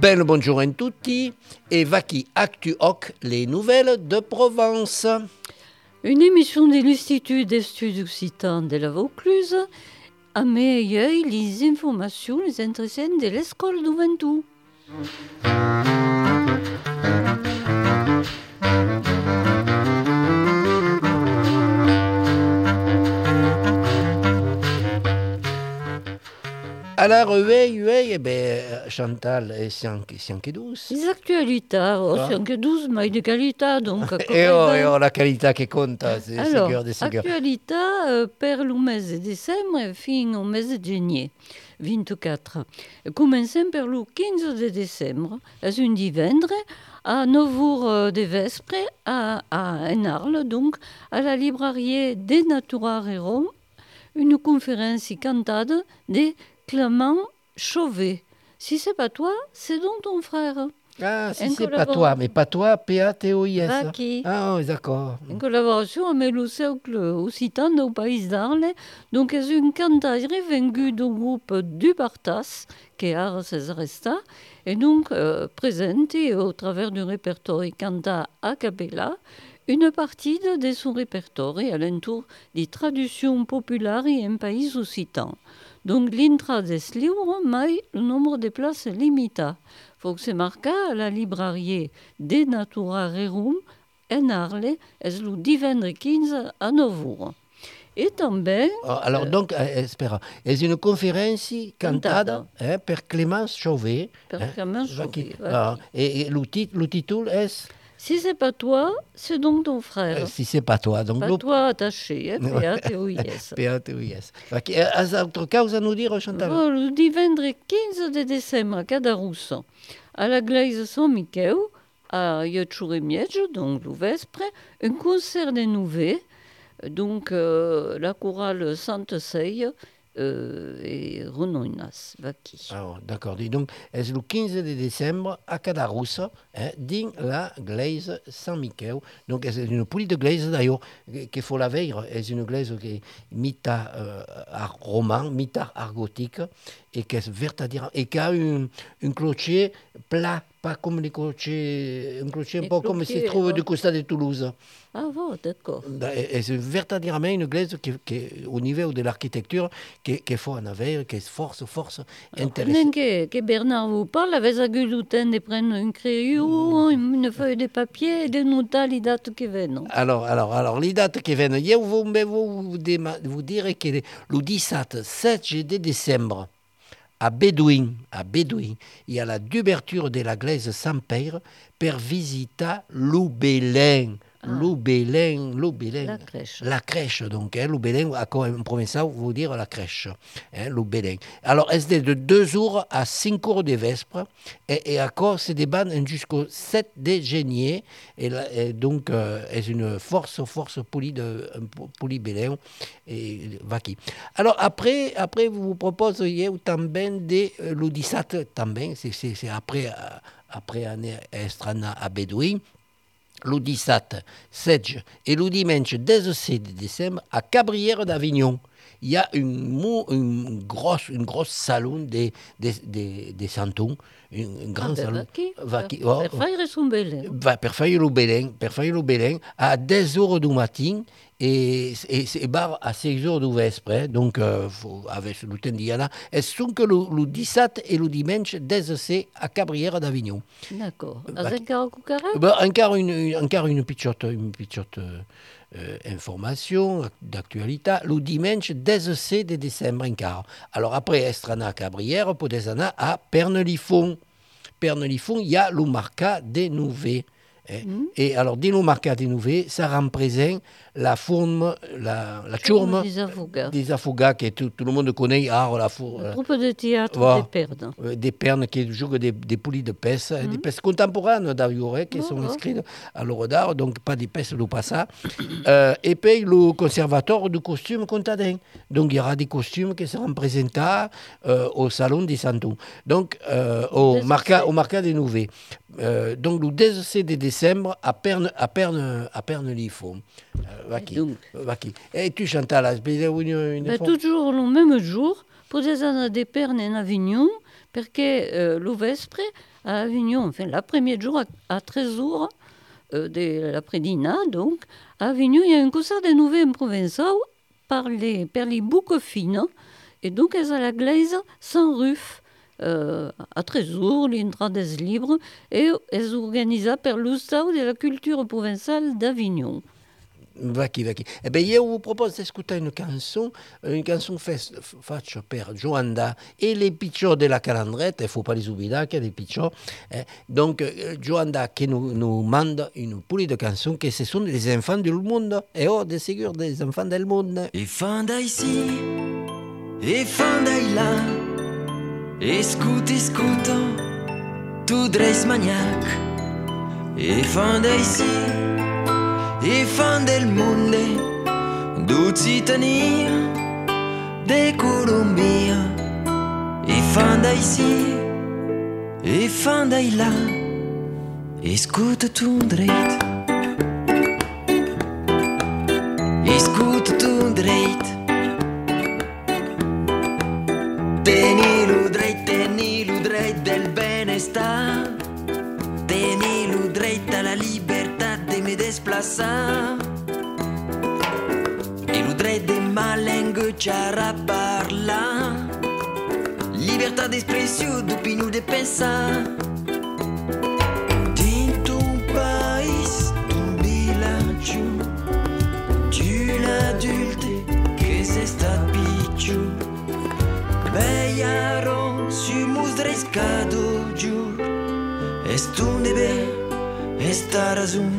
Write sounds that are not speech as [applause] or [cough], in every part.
Ben bonjour a tutti et Vaki Actu Hoc, les nouvelles de Provence. Une émission de l'Institut d'études occitans de la Vaucluse a mis les informations les intéressantes de l'école du Alors, oui, oui, eh ben, Chantal, c'est anche douce. Les actualités, oh, Ah. c'est anche douce, mais de qualité, donc... [laughs] Et oh, e oh, la qualité qui compte, c'est Alors, sûr, de sûr. actualité euh, per le mese de décembre fin au mese de janvier 24. Comencem per le 15 de décembre, és un divendre, a 9 heures de vespre, a, a en Arles, donc, à la librairie de Natura Rome, une conférence cantada de Clément Chauvet. Si c'est pas toi, c'est donc ton frère. Ah, si Un c'est pas toi, mais pas toi, P-A-T-O-I-S. Ah, oui, d'accord. En collaboration avec le cercle occitan au Pays d'Arles, donc c'est une cantaire venue du groupe du Bartas, qui est Ars Resta, et donc euh, présentée au travers du répertoire canta a cappella, une partie de, son répertoire à l'entour des traductions populaires en pays occitan. Donc l'intra des livres, mais le nombre de places est limité. Faut que c'est marqué à la librairie de Natura Rerum en Arles, és le divendres 15 a 9 heures. Et també, Oh, alors, donc, eh, espera, c'est une conférence cantada eh, per Clémence Chauvet. per eh. Chauvet, Ah, et, et le, titre, le titre est si c'est pas toi, c'est donc ton frère. eh, Si c'est pas toi. Donc, pas toi attaché, hein, P-A-T-O-I-S. P-A-T-O-I-S. [laughs] Autre cause à nous dire, Chantal Bon, le divendres 15 de décembre a Cadarusso, à la glaise San Miquel, a Iotxuremiege, donc le vespre, un concert de nouveaux, donc euh, la chorale Sainte Seille euh, et Renoinas, Vaki. D'accord. Donc, c'est le 15 de décembre à Cadarussa, hein, la glaise Saint-Michel? Donc, c'est une petite glaise d'ailleurs qu'il faut la veille. C'est une glaise qui est mi-art euh, art roman, mi-art art gothique, et à dire, et qui a un, un clocher plat, pas comme les clochers, un clocher un Les peu comme se trouve ouais. du côté de Toulouse. Ah bon, d'accord. Et et c'est verdaderement une glaise qui, qui, au niveau de l'architecture, qui, qui faut en avoir, qui est force, force intéressante. Que, que Bernard vous parle, vous le temps de prendre un crayon, une feuille de papier et de noter les dates qui viennent. Alors, alors, alors, les dates qui viennent, je vous, mais vous, vous, déma- vous dire que le 17, 7 de décembre, à Bédouin, à Bédouin, y a la d'ouverture de la glaise Saint-Père pour visiter Loubelin. Loubelin, Loubelin. La crèche. La crèche, donc, hein, quoi en provençal vous dire la crèche, hein, Loubelin. Alors, c'est de 2 jours à 5 heures de vespre, et, et à quoi c'est des bandes jusqu'au 7 de janvier, et, là, et donc, euh, c'est une force, force poli de polybélin, et vaki. Alors, après, après, vous vous proposez também de euh, le 17, também, c'est- c'est c'est après, euh, après année estrana à Bédouin, le 17, 16 et le dimanche 16 de décembre à Cabrières d'Avignon. Il y a une, une grosse, une grosse salon des des des des santons, un, grand Ah, ben, salon. Son bel. va faire le Belén, per faire le Belén à 10 heures du matin et, et, et bar à 6 heures du vespre. Donc, euh, faut, avec. Et sont que le, le 17 et le dimanche 16 à Cabrières d'Avignon. D'accord. Vaki. Avec un cucarac Ben, encore une, une- encore une petite euh, euh, information d'actualité. Le dimanche 16 de décembre encore. Alors après Estrana Cabrière, pour des années à Pernelifon. Pernelifon, il y a le marca des nouvelles. Hein? Et alors, dans le marca des nouvelles, ça représente la forme, la, la tourme Des avocats. des afogats que tout, tout le monde connaît. Ah, la, fou- Un groupe de théâtre Voilà. des perdes. euh, des pernes qui jouent des, des poulies de pêche, des pêches contemporaines d'ailleurs, hein, qui. Oh, sont oh. inscrites à l'œuvre d'art, donc pas des pêches du passé. [coughs] Euh, et puis le conservateur du costume contadin. Donc il y aura des costumes qui seront présentés euh, au salon des Santons. Donc euh, au, marca, au marca des Nouvelles. Euh, donc le 16 de décembre à Perne, à Perne, à Perne-Lifon. Euh, va qui, donc va qui. Et tu chantes là, c'est une, une Ben, fois- toujours le même jour, pour des années de pernes en Avignon, perché eh, lo vespre à Avignon, enfin, la première jour à, à 13 jours euh, de l'après-dîner, donc, à Avignon, il y a un concert de nouvelles provençaux par les, par les boucs fines, et donc, elles à la glaise sans ruf. Euh, a Trésour, l'Intrades Libre, et elles organisées par l'Ustau de la culture provençale d'Avignon. Vacchi, vacchi. Eh bien, io vi propose di ascoltare una canzone, une chanson faite per Joanda et les picciò della calandrette, il ne faut pas les oublier qu'il y a des picciò. Eh. Donc, euh, Joanda qui nous, nous manda une poulie de chansons que ce sont les enfants du monde, et oh, de sûr, des enfants del monde. Et fin d'ici, et fin là, escuta, escuta, tu dreis maniac, et fin d'ici, e fan del mondo d'Occitania, de Colombia, e fan d'ici, e fan dai là, escuta tu dreit. Escuta dreit. Teni-lo dreit, teni-lo dreit del benestar. Teni-lo dreit a la libertà de me desplaçar. E lo dret de ma langue a parlar. Libertà d'espressio, d'opinion, de pensar. Musdrescado giù. Est un deber, esta razón.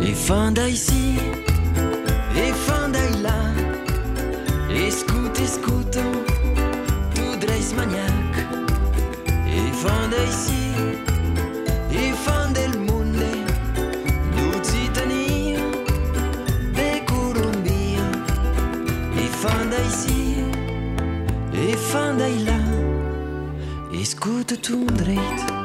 E fan d'ici, e fan dai là. Escuta, escuta, tu dreis maniac. E Escuta tu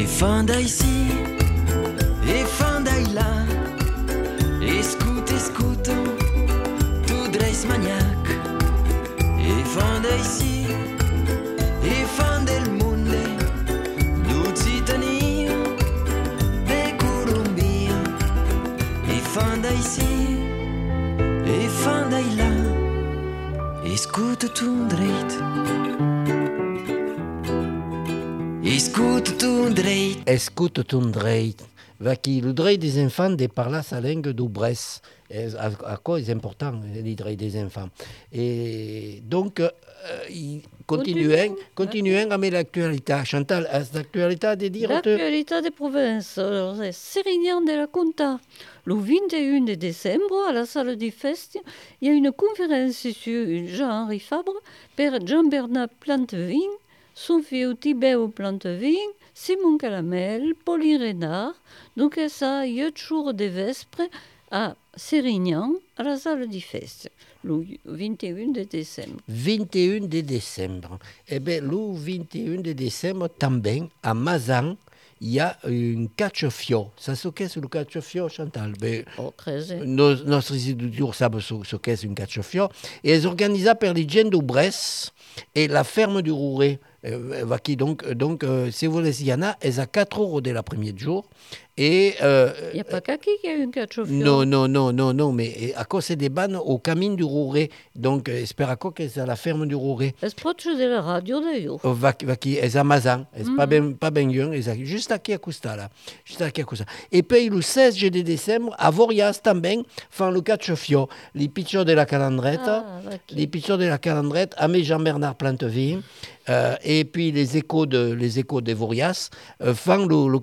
Et fin d'ici, et fin là. Escuta, escuta, tu dreis maniac. Et fin d'ici, et fin del monde. D'Occitania, de Colombia. Et fin d'ici, et fin là. Escuta tu dreit. Dreit? Escuta ton dreit. Vacchi, le des enfants de parler sa langue d'Oubresse. À, à quoi c'est important, le dreit des enfants? Et donc, euh, continuons, continuons avec l'actualité. Chantal, est l'actualité de dire... L'actualité des provinces, c'est Sérignan de la Conta. Le 21 de décembre, à la salle du Fest, il y a une conférence sur Jean-Henri Fabre, père Jean-Bernard Plantevin, Sophie Tibéo Plantevin, Simon Calamel, Pauline Renard. Donc, ça, il y a jours de vespre à Sérignan, à la salle du Fest, le 21 de décembre. 21 de décembre. Eh bien, le 21 de décembre, também, à Mazan, il y a un catch-fio. Ça se qu'est le catch-fio, Chantal? Ben, Oh, nos, Nostres étudiants savent ce, ce qu'est un catch-fio. Et est organisé par les gens de Bresse et la ferme du Rouret. Euh, va qui donc, donc euh, si vous voulez, il y en a, elles à 4 euros dès la première jour. Et euh, Il n'y a pas qu'à qui qui a eu un cachofiore. non, non, non, non, non, mais à cause des bannes au camin du Rouret. Donc, euh, espère à quoi que c'est à la ferme du Rouret. Es proche de la radio d'ailleurs. Oh, va, va qui est à Mazan, Mm. pas bien pas bien est juste aqui à Costa là, juste aqui à Costa. Et puis le 16 de décembre à Vorias também font le cachofio, les pictures de la calandrette, Ah, qui. les pictures de la calandrette, à Jean-Bernard Planteville. Euh, et puis les échos de les échos de Vorias euh, font le,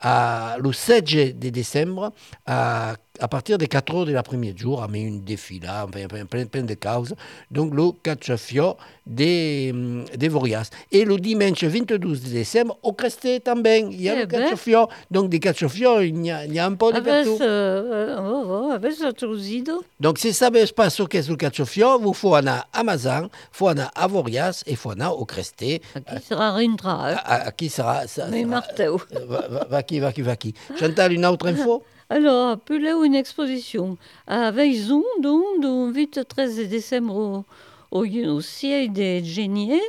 à le 16 de décembre à à partir des 4 heures de l'après-midi jour, à une défila, enfin, plein, plein, plein de causes. Donc, le cachofio des, hum, des Vorias. Et le dimanche 22 décembre, au Cresté também, il y a Eh le ben. cachofio. Donc, des cachofio, il y a, il y a un peu de Avec, partout. euh, oh, oh, ce trousido. Donc, si ça ne pas ce qu'est le cachofio, vous faut aller à Amazon, faut aller à Vorias et faut aller au Cresté. Qui sera Rintra. hein. À, à- à qui sera ça Mais sera- Marteau. euh, va, va, va qui, va qui, va qui. Chantal, une autre info? Alors, appelez une exposition à Veizon, donc, du 23 décembre au, au, au siège des Géniers,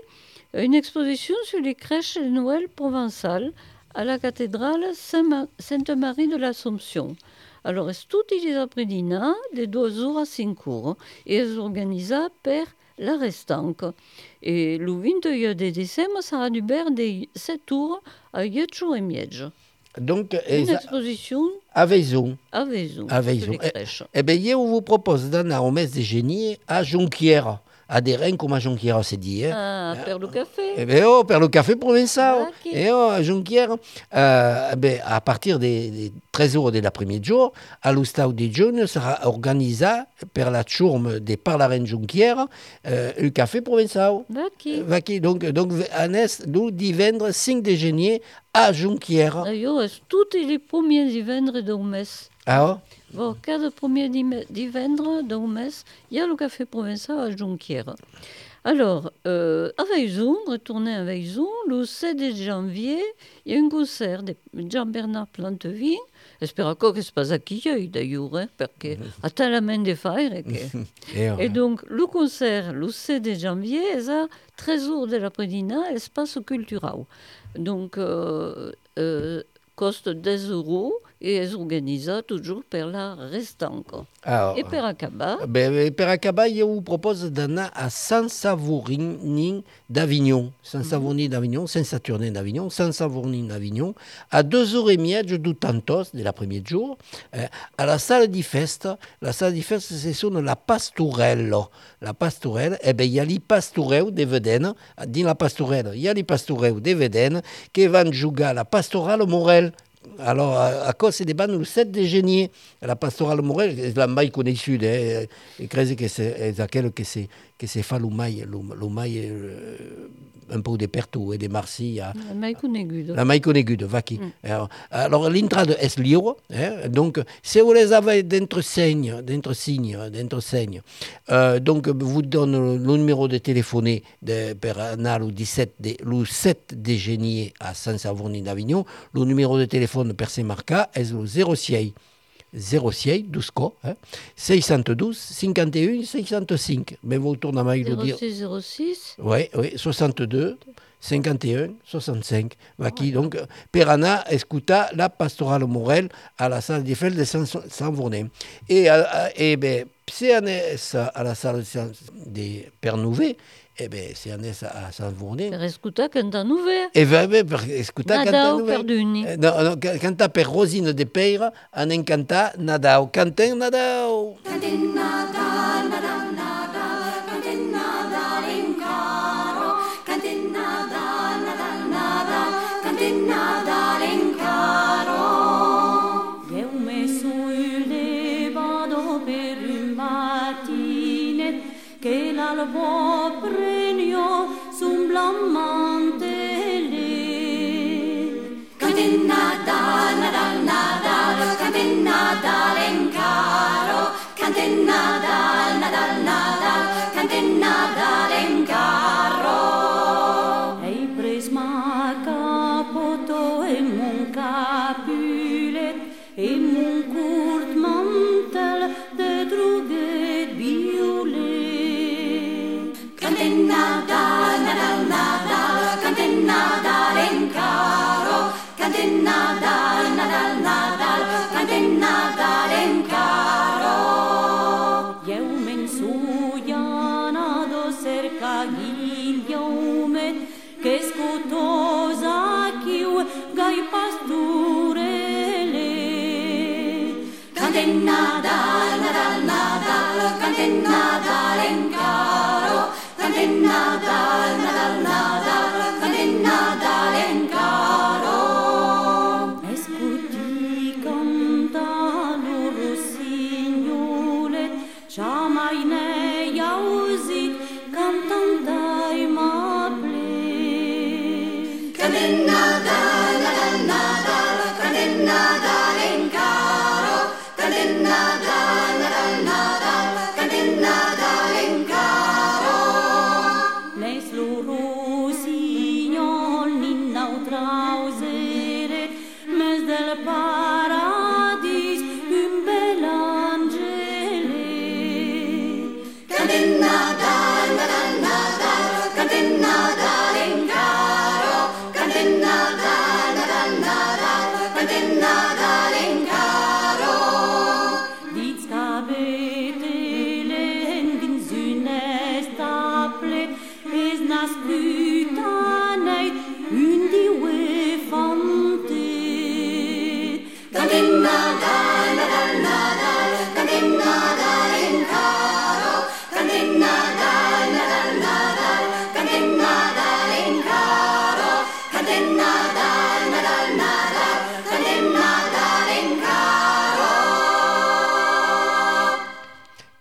une exposition sur les crèches de Noël provençales à la cathédrale Sainte-Marie de l'Assomption. Alors, est tutti gli apredina de 2 jours à 5 jours et est organisé per la restanque. Et le 21 de décembre sera du ber de 7 tours à 8 jours et miège. Donc, Une exposition à Vaison. à Veizon. À les Eh. Eh bien, hier, on vous propose d'aller au messe des génies à Jonquière. À des reins comme à Jonquière, c'est dit. Hein. Ah, per le café. Eh bien, oh, per le café provençal. Ah, ok. Et oh, à Jonquière, euh, eh ben, à partir des, des 13 heures de l'après-midi jour, à l'Ustau de Jeunes sera organisé per la Chourme des Parlaren Jonquière euh, le café provençal. Vaki. Vaki, donc, donc, Annès, nous, divendre 5 déjeuniers à Jonquière. D'ailleurs, est tous les premiers divendres d'un mes. Ah, oh? Bon, cada premier divendre d'un mes, il y a le café provençal à Jonquière. Alors, euh, à Veizon, retourner à Veizon, le 7 janvier, il y a un concert de Jean-Bernard Planteville. Spero que se passe qui d'ailleurs, hein, parce que [laughs] a talament de faire que... [laughs] Et, oh, Et donc, le concert, le 7 janvier, est à 13 heures de l'après-midi, espace cultural. Donc, euh, euh, coste 10 euros et est organisé toujours par la restanque. oh. Et per acabar, Ben, ben, per acabar, je vous propose d'aller à Saint-Savournin d'Avignon. Saint-Savournin d'Avignon, Saint-Saturnin d'Avignon, Saint-Savournin d'Avignon, à 2h30 du tantos de l'après-midi jour, eh, à la salle di festa. La salle di festa, c'est sur la Pastorello. La Pastorelle, eh ben, il y a les Pastoreu de Veden, dans la Pastorelle, il y a les Pastoreu de Veden qui vont jouer à la Pastorale Morel. Alors, à, cause des bandes, le 7 de génier, la pastorale Morel, la maille connue, hein, et crée que c'est que c'est le, le maille euh, un peu de Pertou et de Marcy, à, mai conegudo. la maille connue de Vaki. Alors, alors l'entrade est libre, hein, donc si vous les avez d'entre signe, d'entre signe, d'entre signe, euh, donc vous donne le, numéro de téléphone de per anar le 17 de, le 7 de génier à Saint-Savourny d'Avignon, le numéro de téléphone per se marca est le 06 06 12 hein, 612 51 605. Mais vous tournez à le dire. 06 06, Oui, oui, 62, 51, 65. Vaki, donc, per anar escutar la pastorale Morel à la salle des fêtes de Saint-Vournin. Et, à- à- et ben, si on est à la salle des Père Nouvet, eh ben, si on est à Saint-Vournin, per escutar cantant ouvert. et ben, ben, per escutar Nadao cantar Nouvet. perduni. Eh, Non, non, cantar per Rosine de Peira, en encantar Nadao. Canten Nadao. Eu Cantina dal encaro, cantina dal nadal nadal, cantina dal encaro. Eu men suianado cerca ghigliume, che scutosa chiu gai pasturele. Cantina dal nadal nadal, cantina dal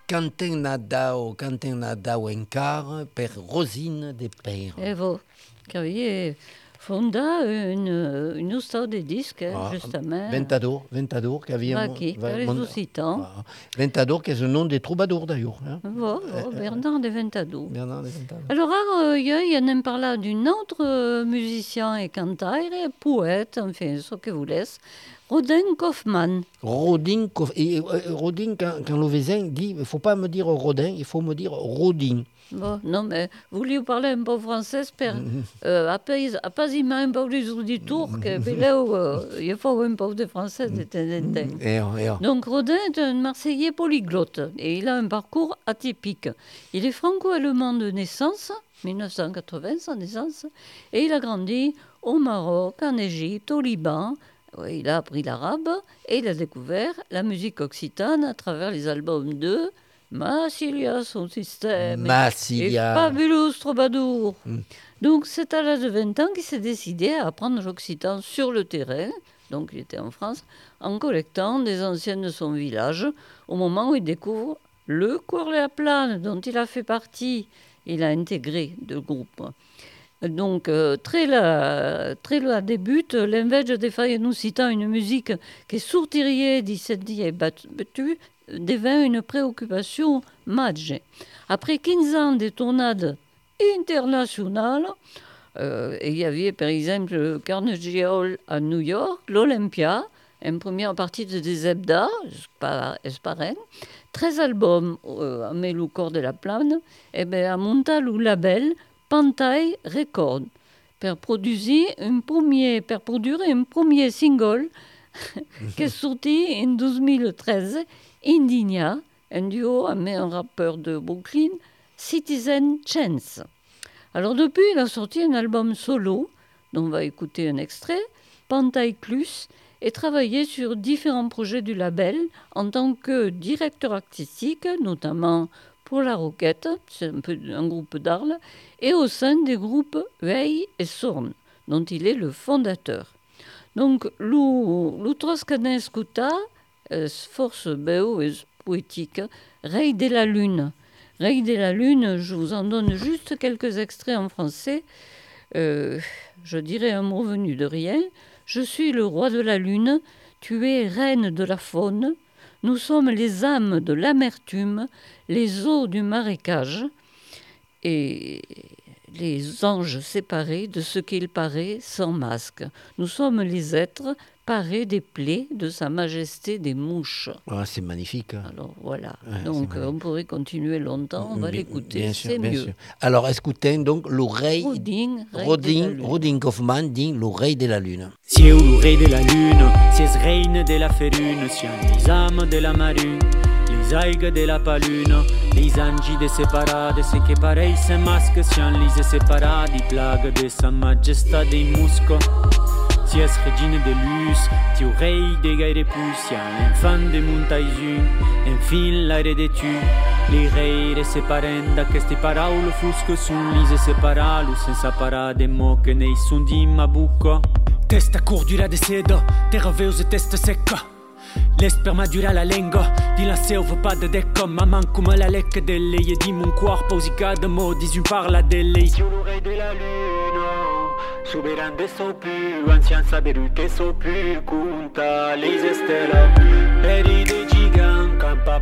Quentin Nadao, Quentin Nadao Encar, per Rosine des Pères. Evo, che avevi fondato une, une histoire de disques, Ah, justement. Ventador, Ventador, qui avait Bah, qui, les Occitans. Ah, Ventador, qui est le nom des troubadours d'ailleurs. Hein? Vo, oh, Bernard de Ventador. Bernard de Ventador. Alors, euh, il y en a parlé d'un autre euh, musicien et cantaire, et poète, enfin, ce que vous laisse, Rodin Kaufmann. Rodin, et, euh, Rodin quand, quand le Vézin dit, il ne faut pas me dire Rodin, il faut me dire Rodin. Bon, non, mais vous lui parlez un peu français, per, euh, apais, apaisément un peu plus auditeur, que puis là, euh, il faut un peu de français de temps en temps. Et, et, Donc Rodin est un Marseillais polyglotte et il a un parcours atypique. Il est franco-allemand de naissance, 1980 sa naissance, et il a grandi au Maroc, en Égypte, au Liban. Il a appris l'arabe et il a découvert la musique occitane à travers les albums de Massilia, son système. Et Massilia. Fabulous Troubadour. Donc, c'est à l'âge de 20 ans qu'il s'est décidé à apprendre l'occitan sur le terrain. Donc, il était en France, en collectant des anciens de son village, au moment où il découvre le Cours la Plane, dont il a fait partie. Il a intégré le groupe. Donc, euh, très là, très là débute l'invege des failles nous citant une musique qui est sourtirier, dissetti et battue, devint une préoccupation majeure. Après 15 ans de tournades internationales, euh, il y avait par exemple le Carnegie Hall à New York, l'Olympia, une première partie de des Zebda, Esparen, 13 albums euh, à Melou Corps de la Plane, et bien à monta le label Pantai Record, per produire un premier, per produire un premier single [laughs] qui est sorti en 2013, Indigna, un duo avec un rappeur de Brooklyn, Citizen Chance. Alors depuis, il a sorti un album solo, dont on va écouter un extrait, Pantai Plus, et travaillé sur différents projets du label en tant que directeur artistique, notamment pour La Roquette, c'est un peu un groupe d'Arles, et au sein des groupes Veil et Sorn, dont il est le fondateur. Donc, l'Utroscanin Scuta, euh, force béo et poétique, Rei de la Lune. Rei de la Lune, je vous en donne juste quelques extraits en français. Euh, je dirais un mot venu de rien. Je suis le roi de la Lune, tu es reine de la faune. Nous sommes les âmes de l'amertume, les eaux du marécage. Et les anges séparés de ce qu'il paraît sans masque. Nous sommes les êtres parés des plaies de sa majesté des mouches. Ah, c'est magnifique. hein. Alors voilà. Ouais, c'est donc on pourrait continuer longtemps, on va l'écouter, bien sûr, c'est bien mieux. sûr. Alors, écoutez donc l'oreille. Rodin, de la Rodin, Lune. Rodin Kaufmann dit l'oreille de la lune. Si è un re della lune, si è reine della ferune, siamo les âmes de la marune, les aigues de la palune, les anges de séparades, c'est que pareil se masque, siamo les séparati, plague de sa majesté des muscles. Si es regine de luz, ti rei de gaire pusia, l'enfant de montaisun, enfin l'aire de tu. Li reire separen d'aqueste paraule fusque sun lise separalu senza parade mo che nei sun di ma bucco. Testa cordura de seda, terra veuse testa secca. L'esperma dura la lingua, di la selva pas de décom, maman come la lecca delle, e di mon corpo si cade mo, dis un parla delle. Sur l'oreille de la lune, souverain de so più, ancien saberu che so più, conta les stella. Peri de gigant, campa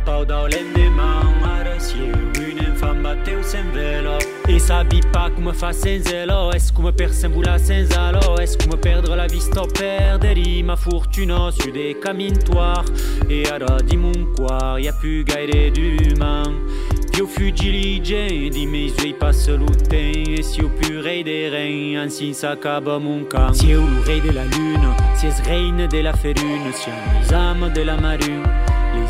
bateu sem velo. E sabi pas come fa senza lo, es come per sembula senza lo, es come perdre la vista o perdere ma fortuna su des camintoires. E ara di mon cuore, y a plus gaire d'humain. Io fugilige di mes yeux passe l'outin Et si au purée des reins ainsi s'accaba mon camp Si au rei de la lune, si es reine de la ferune Si âmes de la marine,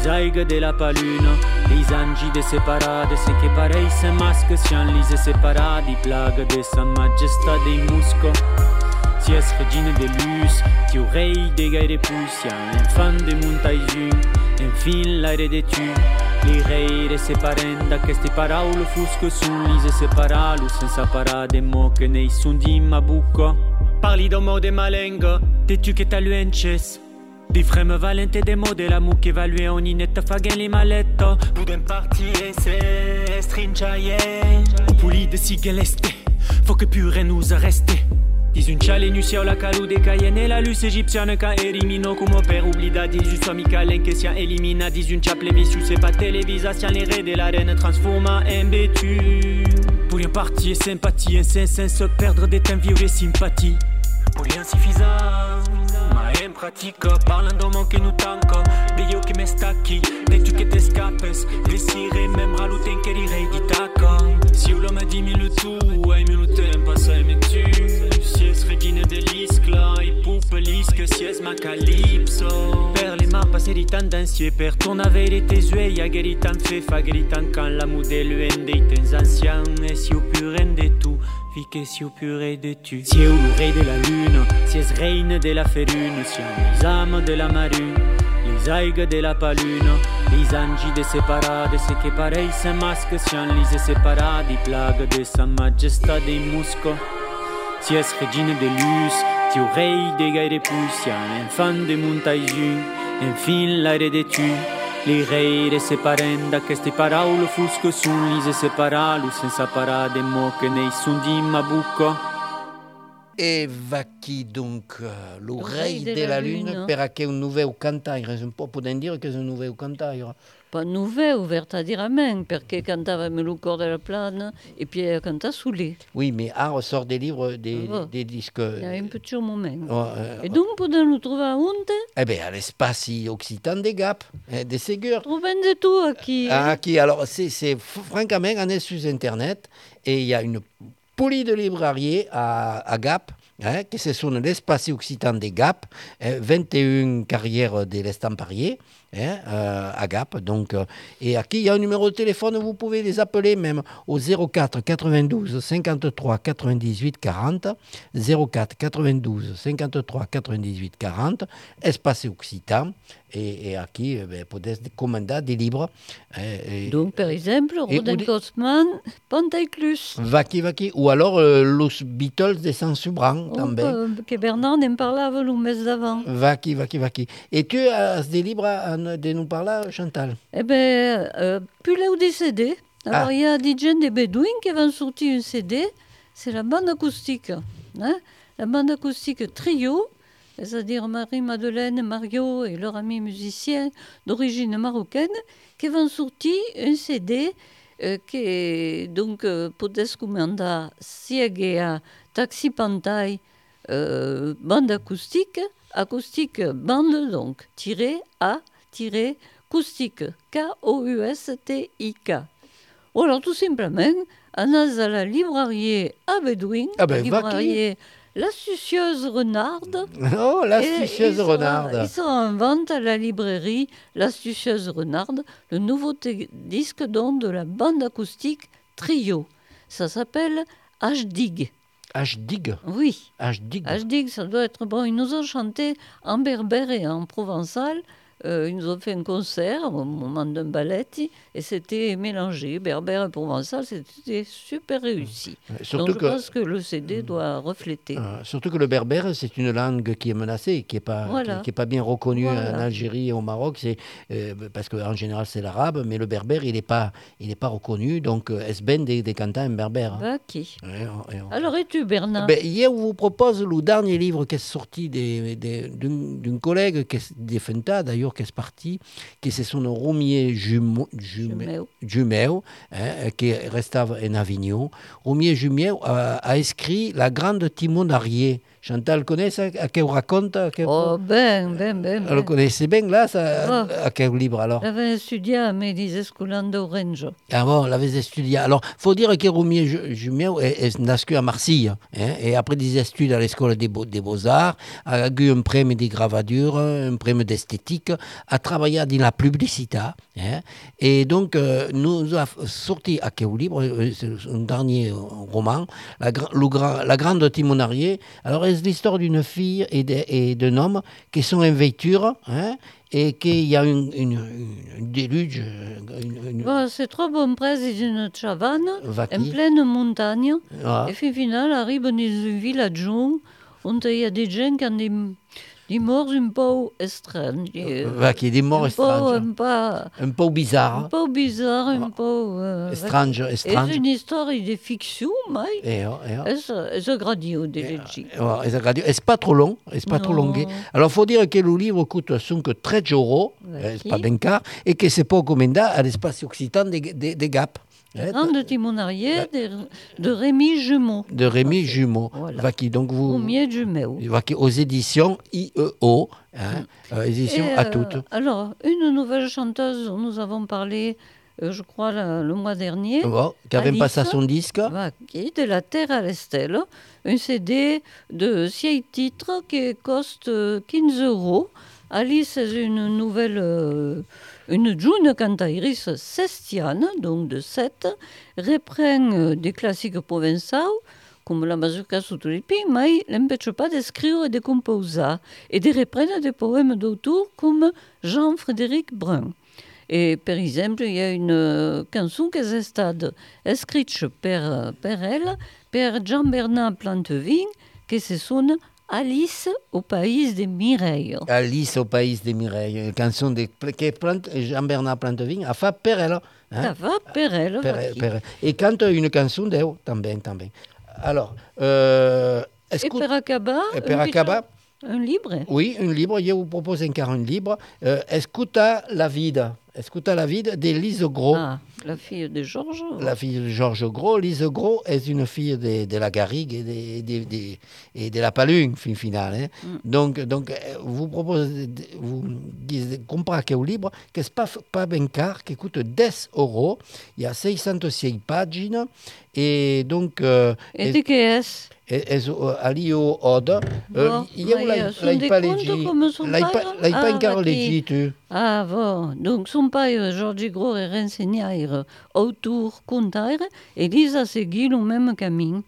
de la palune Les angi de separade, ce che pareil se masque Sian lise separadi, plague de sa majesté des muscos Si es regine de luz, ti rei de gaire pussia L'enfant de montaisun, enfin l'aire de tu Li reire separen d'aqueste paraule fusque sun lise separalu senza parade mo che nei sun di ma bucco Parli d'omo de malenga, de tu che Di fremme valente de mo de l'amour che value ogni netta faghen li maletto Puden partire se strinciaie Puli de sigeleste, faut que pure nous arreste Dis un challenge sia la calu de Cayenne la luce égyptienne ca elimino come per oblida dis juste amicalen che sia elimina dis un chaple vicious c'est pas télévisa sia les raies de la reine transforma en bétu Pour un parti et sympathie un se perdre des temps vieux et sympathie. Pour insuffisant ma en pratica parlando mo che nu tanca de io che me stacchi de tu che te scappes desire membra luten che direi di tacca si ulo me di mi tu ai minute passa e me tu. Si es regine de l'iscla i pupe lisque si es ma calypso per les mains passées di tendancieux per ton avere tes yeux ya geritan fe fa geritan quand la modèle dei tens anciens et si au puren de tout Que si au purée de tu. Si de la lune Si es reine de la ferune Si les âmes de la marine Les aigues de la palune Les angi de separade Ce che pareil se masque Si en lise separadi Plague de sa majesté des muscos Si es regine de luz Si au rei de gaire pussia L'enfant de montaisun Enfin l'aire de tu Li reire se parent d’aqueste paraulo fusco son lise separalu senza parar de mo que neii son din ma buco. Et vaqui donc euh, lo rei rei de de la lune lune. per che un nouveau cantaire, un po' podem dire è un nouveau cantaire. Pas nouveau, vertadiramen, perché cantava Melucor de la Plane et puis canta Soulé. Oui, mais art sort des livres, des, Ah. des disques. Il y a un petit moment. Oh, euh, Et donc, podem lo trobar onde? eh bien, à l'espace occitan des Gap, eh, des Ségur. Troben de tout aquí. Ah, Aquí, alors, c'est c'est f- francament, on est sur Internet et il y a une polie de librairies à, Gap, hein, qui se sont l'espace occitan des Gap, hein, 21 carrières de l'Estamparié. Hein, euh, à Gap. Donc, euh, et aquí, il y a un numéro de téléphone, vous pouvez les appeler même au 04 92 53 98 40. 04 92 53 98 40, espace occitan. Et, et aquí, eh ben, commander des livres. eh, Donc, par exemple, des- Cosman, Pantaiclus. Vaki Vaki, ou alors euh, Los Beatles de Saint-Subran, també. Oh, que Bernard n'en parlava le mes d'avant. Vaki Vaki Vaki. Et tu as des livres à, à de nous parler, Chantal? Eh bien, euh, plus là où des CD. Alors, Ah. il y a des jeunes des Bédouins qui vont sortir un CD. C'est la bande acoustique. hein. La bande acoustique trio, c'est-à-dire Marie-Madeleine, Mario et leur ami musicien d'origine marocaine, qui vont sortir un CD euh, qui est donc euh, podés commander Siegea Taxi Pantai euh, bande acoustique, acoustique bande donc, tiré A, acoustique, K-O-U-S-T-I-K. Ou alors tout simplement, on a à la librairie à Bédouin, Ah ben, librairie L'Astucieuse Renarde. [laughs] Oh, l'astucieuse renarde. Il sera en vente à la librairie L'Astucieuse Renarde, le nouveau disque donc de la bande acoustique Trio. Ça s'appelle H-Dig. Ashdig. Oui. Que ça doit être bon. Ils nous ont chanté en berbère et en provençal. Euh, ils nous ont fait un concert au moment d'un ballet et c'était mélangé. Berbère et provençal, c'était super réussi. Surtout Donc je que, pense que le CD doit refléter. euh, surtout que le berbère, c'est une langue qui est menacée, qui n'est pas, Voilà. qui, qui est pas bien reconnue Voilà. en Algérie et au Maroc. C'est, euh, parce qu'en général, c'est l'arabe, mais le berbère, il n'est pas, il est pas reconnu. Donc, euh, est ben des, des cantants en berbère? Bah, qui? On- et on- Alors, es-tu, Bernard? Ben, hier, on vous propose le dernier livre qui est sorti des- des- d'un d'un collègue qui est des Fenta, d'ailleurs, qui est parti, qui c'est son Roumier Jumeau, Jume- Jumeau. Jumeau, hein, qui reste en Avignon. Roumier Jumeau a, a écrit La Grande Timon d'Arié. Chantal connaît À quel raconte à quel- Oh, ben, ben, ben. Elle le ben. connaissait bien, là, ça, Ah. à quel livre alors? J'avais étudié à Médis Escolan d'Orange. Ah bon, l'avait étudié. Alors, faut dire que Roumier Ju- Jumeau est, nascu à Marseille. hein, et après des études à l'école des, beaux- des beaux-arts, a eu un prême de gravure, un prême d'esthétique, a travaillé dans la publicité. hein, et donc, euh, nous a sorti à quel livre, euh, c'est un dernier roman, La, le la Grande Timonarié. Alors, c'est l'histoire d'une fille et d'un homme qui sont en voiture, hein, et qu'il y a une, une, une- un déluge, une- Bon, c'est trop bon près d'une chavane, Va en pleine montagne. Ah. Et puis, final, arrive dans un village où il y a des gens qui ont des, des morts un peu étranges. euh, Va qui est des morts un peu, étranges. un peu, Un peu bizarre. un peu bizarre, un peu... euh, Étrange, Et étrange. c'est une histoire de fiction, mais Et, oh, oh. DLG. Et, oh, et ça gradué. Et c'est pas trop long, c'est pas trop longué? Alors, faut dire que le livre coûte que 13 euros, Ouais, eh, c'est pas bien car, et que c'est pas commandé à l'espace occitan des, des, des Gap. Eh, Grande Timonarié de, de Rémi Jumeau. de Rémi Jumeau. Voilà. Va qui, donc vous, va qui, aux éditions IEO, hein, euh, éditions Et, à euh, toutes. Alors, une nouvelle chanteuse dont nous avons parlé, euh, je crois, la- le mois dernier, Bon, qui avait passé son disque. va- qui de la Terre à l'Estelle, un CD de six titres qui coste euh, 15 euros. Alice est une nouvelle, euh, une jeune cantatrice sestiane, donc de 7, reprend des classiques provençaux, comme la mazurka pieds, mais l'empêche pas d'écrire et de composer, et de reprendre des poèmes d'auteurs comme Jean-Frédéric Brun. Et par exemple, il y a une chanson qui est écrite par, elle, par Jean-Bernard Plantevin, qui se sonne Alice au pays des Mireilles. Alice au pays des Mireilles, une chanson de Jean-Bernard Plantevin a fait per elle. hein? Ça va, par elle. Per- va qui. per- et quand une chanson d'eux, também, também. Alors, euh, est-ce que... Et per acaba, un livre. oui, un livre, je vous propose encore un livre. Euh, Escuta la vida. Escuta la vida de Lise Gros. Ah, la fille de Georges. La fille de Georges Gros. Lise Gros est une fille de, de la Garrigue et de, de, de- et de la Palune, fin finale. hein. Donc, donc, euh, vous proposez, vous comprenez quel livre, que c'est pas, pas car, qui coûte 10 euros. Il y a 606 pages. Et donc, euh, Et de qui est-ce? et- et- euh, ali au Oda. Bon, il y a mais, l'ai euh, pas pas pas encore bah, légi, tu. Ah bon, donc son père, Georges Gros, est renseigné autour contaire et Lisa seguit le même chemin.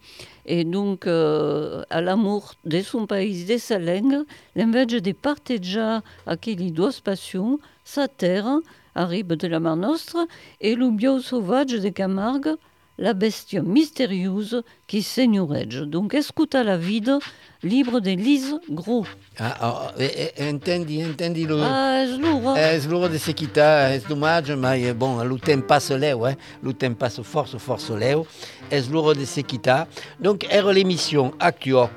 Et donc, euh, à l'amour de son pays, de sa langue, l'invece de partager à qui il doit passion, sa terre, arrive de la Mar Nostra, et le bio sauvage de Camargue, la bestia mystérieuse qui seigneurege. Donc, escuta la vida, libre de Lise Gros. Ah, eh, entendi, entendi le... Ah, és lourd, hein? Eh, és lourd de se quitar, és dommage, mais bon, le temps passe leu, hein. Le temps passe force, force leu. Lourd de se quitar. Donc, era l'émission Actuoc,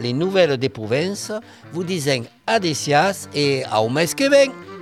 les nouvelles des provinces, vous disant adesias et au mes que.